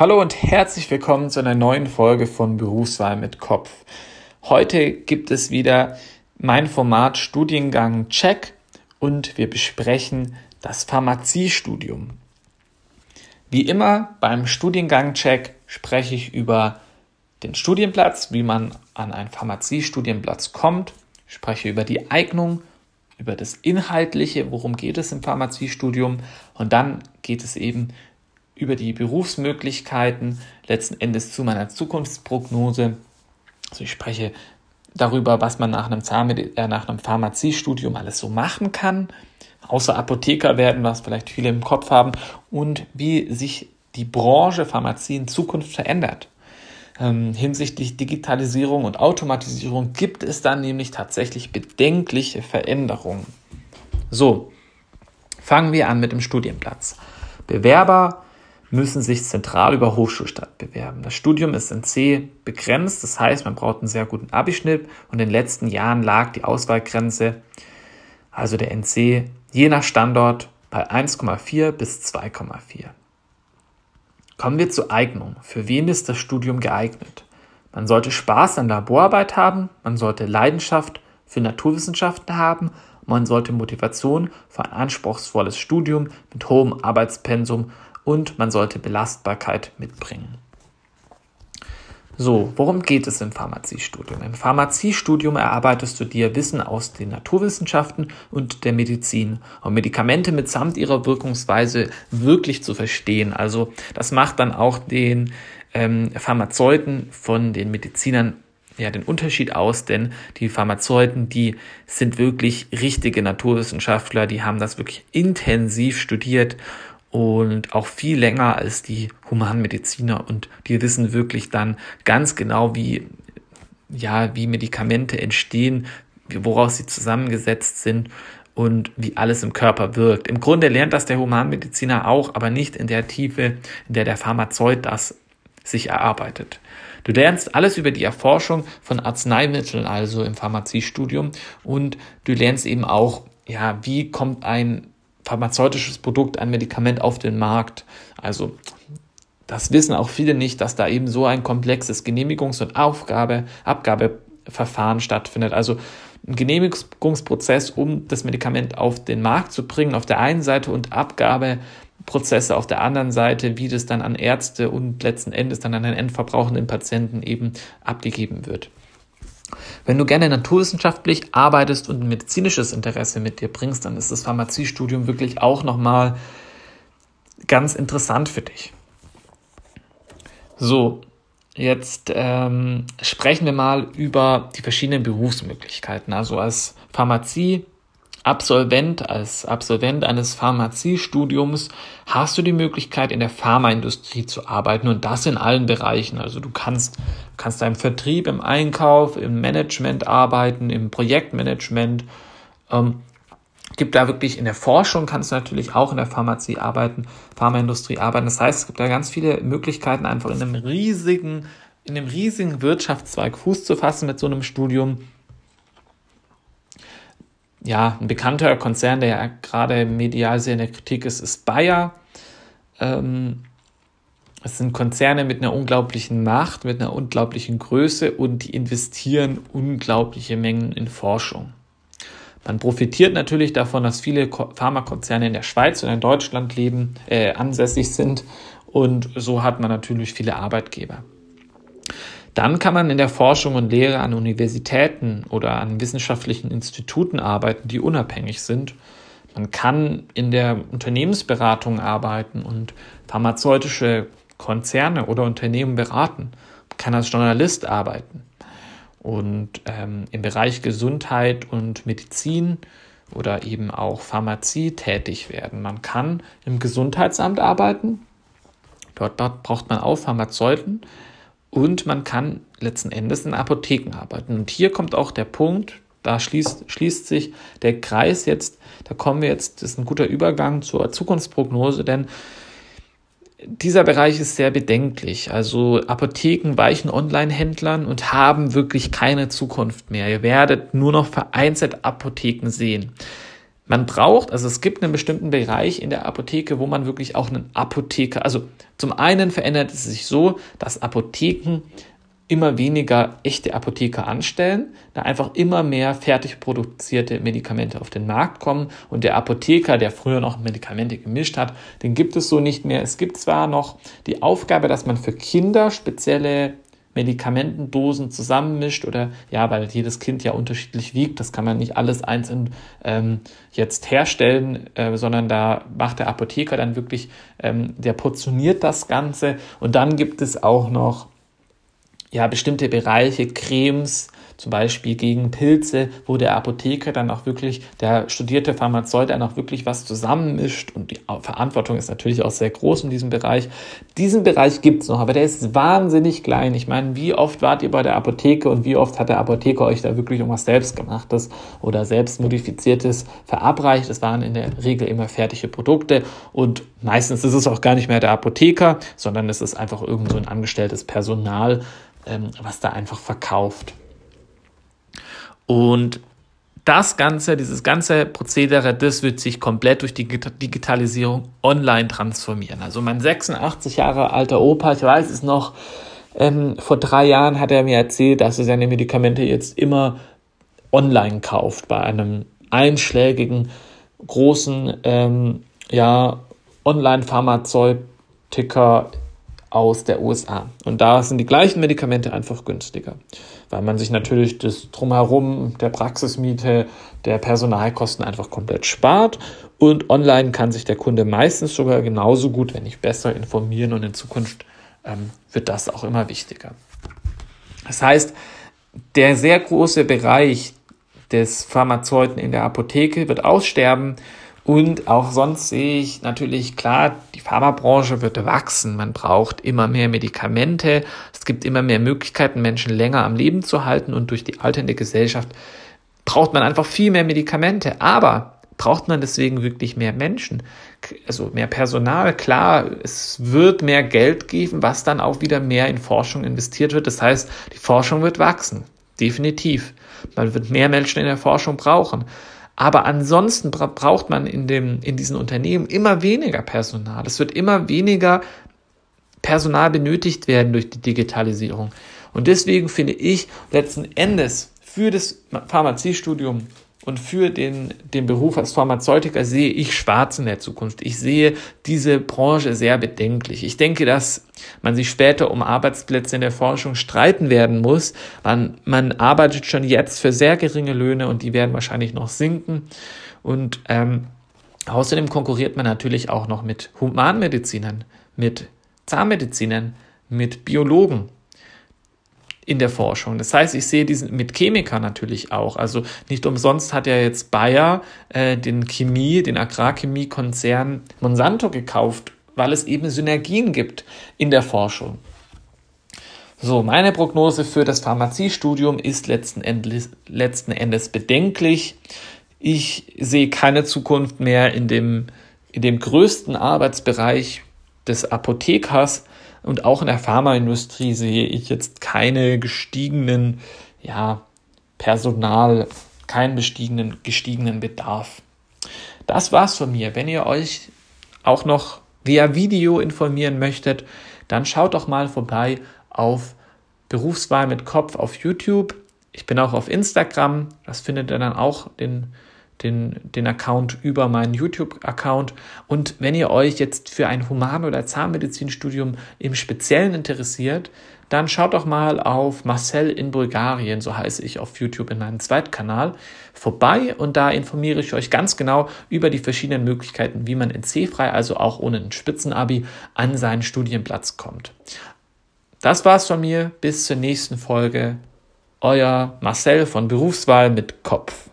Hallo und herzlich willkommen zu einer neuen Folge von Berufswahl mit Kopf. Heute gibt es wieder mein Format Studiengang Check und wir besprechen das Pharmaziestudium. Wie immer beim Studiengang Check spreche ich über den Studienplatz, wie man an einen Pharmaziestudienplatz kommt, spreche über die Eignung, über das Inhaltliche, worum geht es im Pharmaziestudium und dann geht es eben über die Berufsmöglichkeiten, letzten Endes zu meiner Zukunftsprognose. Also ich spreche darüber, was man nach einem, Zahnmedi äh, nach einem Pharmaziestudium alles so machen kann, außer Apotheker werden, was vielleicht viele im Kopf haben, und wie sich die Branche Pharmazie in Zukunft verändert. Ähm, hinsichtlich Digitalisierung und Automatisierung gibt es dann nämlich tatsächlich bedenkliche Veränderungen. So, fangen wir an mit dem Studienplatz. Bewerber müssen sich zentral über Hochschulstadt bewerben. Das Studium ist in C begrenzt, das heißt, man braucht einen sehr guten Abischnitt und in den letzten Jahren lag die Auswahlgrenze, also der NC, je nach Standort bei 1,4 bis 2,4. Kommen wir zur Eignung. Für wen ist das Studium geeignet? Man sollte Spaß an Laborarbeit haben, man sollte Leidenschaft für Naturwissenschaften haben, man sollte Motivation für ein anspruchsvolles Studium mit hohem Arbeitspensum und man sollte Belastbarkeit mitbringen. So, worum geht es im Pharmaziestudium? Im Pharmaziestudium erarbeitest du dir Wissen aus den Naturwissenschaften und der Medizin, um Medikamente mitsamt ihrer Wirkungsweise wirklich zu verstehen. Also das macht dann auch den ähm, Pharmazeuten von den Medizinern ja den Unterschied aus, denn die Pharmazeuten, die sind wirklich richtige Naturwissenschaftler, die haben das wirklich intensiv studiert und auch viel länger als die Humanmediziner und die wissen wirklich dann ganz genau, wie, ja, wie Medikamente entstehen, woraus sie zusammengesetzt sind und wie alles im Körper wirkt. Im Grunde lernt das der Humanmediziner auch, aber nicht in der Tiefe, in der der Pharmazeut das sich erarbeitet. Du lernst alles über die Erforschung von Arzneimitteln, also im Pharmaziestudium, und du lernst eben auch, ja, wie kommt ein pharmazeutisches Produkt, ein Medikament auf den Markt. Also das wissen auch viele nicht, dass da eben so ein komplexes Genehmigungs- und Aufgabe, Abgabeverfahren stattfindet. Also ein Genehmigungsprozess, um das Medikament auf den Markt zu bringen, auf der einen Seite und Abgabeprozesse auf der anderen Seite, wie das dann an Ärzte und letzten Endes dann an den endverbrauchenden Patienten eben abgegeben wird. Wenn du gerne naturwissenschaftlich arbeitest und ein medizinisches Interesse mit dir bringst, dann ist das Pharmaziestudium wirklich auch nochmal ganz interessant für dich. So, jetzt ähm, sprechen wir mal über die verschiedenen Berufsmöglichkeiten. Also als Pharmazie Absolvent, als Absolvent eines Pharmaziestudiums hast du die Möglichkeit, in der Pharmaindustrie zu arbeiten und das in allen Bereichen. Also du kannst, kannst im Vertrieb, im Einkauf, im Management arbeiten, im Projektmanagement. Ähm, gibt da wirklich in der Forschung kannst du natürlich auch in der Pharmazie arbeiten, Pharmaindustrie arbeiten. Das heißt, es gibt da ganz viele Möglichkeiten, einfach in einem riesigen, in einem riesigen Wirtschaftszweig Fuß zu fassen mit so einem Studium ja, ein bekannter Konzern, der ja gerade medial sehr in der Kritik ist, ist Bayer. Ähm, es sind Konzerne mit einer unglaublichen Macht, mit einer unglaublichen Größe und die investieren unglaubliche Mengen in Forschung. Man profitiert natürlich davon, dass viele Pharmakonzerne in der Schweiz und in Deutschland leben, äh, ansässig sind und so hat man natürlich viele Arbeitgeber. Dann kann man in der Forschung und Lehre an Universitäten oder an wissenschaftlichen Instituten arbeiten, die unabhängig sind. Man kann in der Unternehmensberatung arbeiten und pharmazeutische Konzerne oder Unternehmen beraten. Man kann als Journalist arbeiten und ähm, im Bereich Gesundheit und Medizin oder eben auch Pharmazie tätig werden. Man kann im Gesundheitsamt arbeiten. Dort braucht man auch Pharmazeuten. Und man kann letzten Endes in Apotheken arbeiten. Und hier kommt auch der Punkt, da schließt, schließt sich der Kreis jetzt, da kommen wir jetzt, das ist ein guter Übergang zur Zukunftsprognose, denn dieser Bereich ist sehr bedenklich. Also Apotheken weichen Online-Händlern und haben wirklich keine Zukunft mehr. Ihr werdet nur noch vereinzelt Apotheken sehen. Man braucht, also es gibt einen bestimmten Bereich in der Apotheke, wo man wirklich auch einen Apotheker, also zum einen verändert es sich so, dass Apotheken immer weniger echte Apotheker anstellen, da einfach immer mehr fertig produzierte Medikamente auf den Markt kommen und der Apotheker, der früher noch Medikamente gemischt hat, den gibt es so nicht mehr. Es gibt zwar noch die Aufgabe, dass man für Kinder spezielle Medikamentendosen zusammenmischt oder ja, weil jedes Kind ja unterschiedlich wiegt, das kann man nicht alles einzeln ähm, jetzt herstellen, äh, sondern da macht der Apotheker dann wirklich, ähm, der portioniert das Ganze. Und dann gibt es auch noch ja bestimmte Bereiche, Cremes, zum Beispiel gegen Pilze, wo der Apotheker dann auch wirklich, der studierte Pharmazeut dann auch wirklich was zusammenmischt und die Verantwortung ist natürlich auch sehr groß in diesem Bereich. Diesen Bereich gibt es noch, aber der ist wahnsinnig klein. Ich meine, wie oft wart ihr bei der Apotheke und wie oft hat der Apotheker euch da wirklich irgendwas selbstgemachtes oder selbstmodifiziertes verabreicht? Das waren in der Regel immer fertige Produkte und meistens ist es auch gar nicht mehr der Apotheker, sondern es ist einfach irgend so ein angestelltes Personal, ähm, was da einfach verkauft. Und das Ganze, dieses ganze Prozedere, das wird sich komplett durch die Digitalisierung online transformieren. Also mein 86 Jahre alter Opa, ich weiß es noch, ähm, vor drei Jahren hat er mir erzählt, dass er seine Medikamente jetzt immer online kauft bei einem einschlägigen großen ähm, ja, Online-Pharmazeutiker aus der USA. Und da sind die gleichen Medikamente einfach günstiger weil man sich natürlich das Drumherum der Praxismiete, der Personalkosten einfach komplett spart. Und online kann sich der Kunde meistens sogar genauso gut, wenn nicht besser, informieren und in Zukunft ähm, wird das auch immer wichtiger. Das heißt, der sehr große Bereich des Pharmazeuten in der Apotheke wird aussterben und auch sonst sehe ich natürlich klar, die Pharmabranche wird wachsen. Man braucht immer mehr Medikamente. Es gibt immer mehr Möglichkeiten, Menschen länger am Leben zu halten. Und durch die alternde Gesellschaft braucht man einfach viel mehr Medikamente. Aber braucht man deswegen wirklich mehr Menschen? Also mehr Personal? Klar, es wird mehr Geld geben, was dann auch wieder mehr in Forschung investiert wird. Das heißt, die Forschung wird wachsen. Definitiv. Man wird mehr Menschen in der Forschung brauchen. Aber ansonsten bra braucht man in, dem, in diesen Unternehmen immer weniger Personal. Es wird immer weniger Personal benötigt werden durch die Digitalisierung. Und deswegen finde ich letzten Endes für das Pharmaziestudium und für den, den Beruf als Pharmazeutiker sehe ich schwarz in der Zukunft. Ich sehe diese Branche sehr bedenklich. Ich denke, dass man sich später um Arbeitsplätze in der Forschung streiten werden muss. Man, man arbeitet schon jetzt für sehr geringe Löhne und die werden wahrscheinlich noch sinken. Und ähm, außerdem konkurriert man natürlich auch noch mit Humanmedizinern, mit Zahnmedizinern, mit Biologen in der Forschung. Das heißt, ich sehe diesen mit Chemikern natürlich auch. Also nicht umsonst hat ja jetzt Bayer äh, den Chemie, den Agrarchemie-Konzern Monsanto gekauft, weil es eben Synergien gibt in der Forschung. So, meine Prognose für das Pharmaziestudium ist letzten Endes, letzten Endes bedenklich. Ich sehe keine Zukunft mehr in dem, in dem größten Arbeitsbereich des Apothekers, und auch in der Pharmaindustrie sehe ich jetzt keine gestiegenen, ja, Personal, keinen gestiegenen, gestiegenen Bedarf. Das war's von mir. Wenn ihr euch auch noch via Video informieren möchtet, dann schaut doch mal vorbei auf Berufswahl mit Kopf auf YouTube. Ich bin auch auf Instagram. Das findet ihr dann auch den den, den Account über meinen YouTube-Account. Und wenn ihr euch jetzt für ein Human- oder Zahnmedizinstudium im Speziellen interessiert, dann schaut doch mal auf Marcel in Bulgarien, so heiße ich auf YouTube in meinem Zweitkanal, vorbei und da informiere ich euch ganz genau über die verschiedenen Möglichkeiten, wie man in C-frei, also auch ohne ein Spitzenabi, an seinen Studienplatz kommt. Das war's von mir. Bis zur nächsten Folge. Euer Marcel von Berufswahl mit Kopf.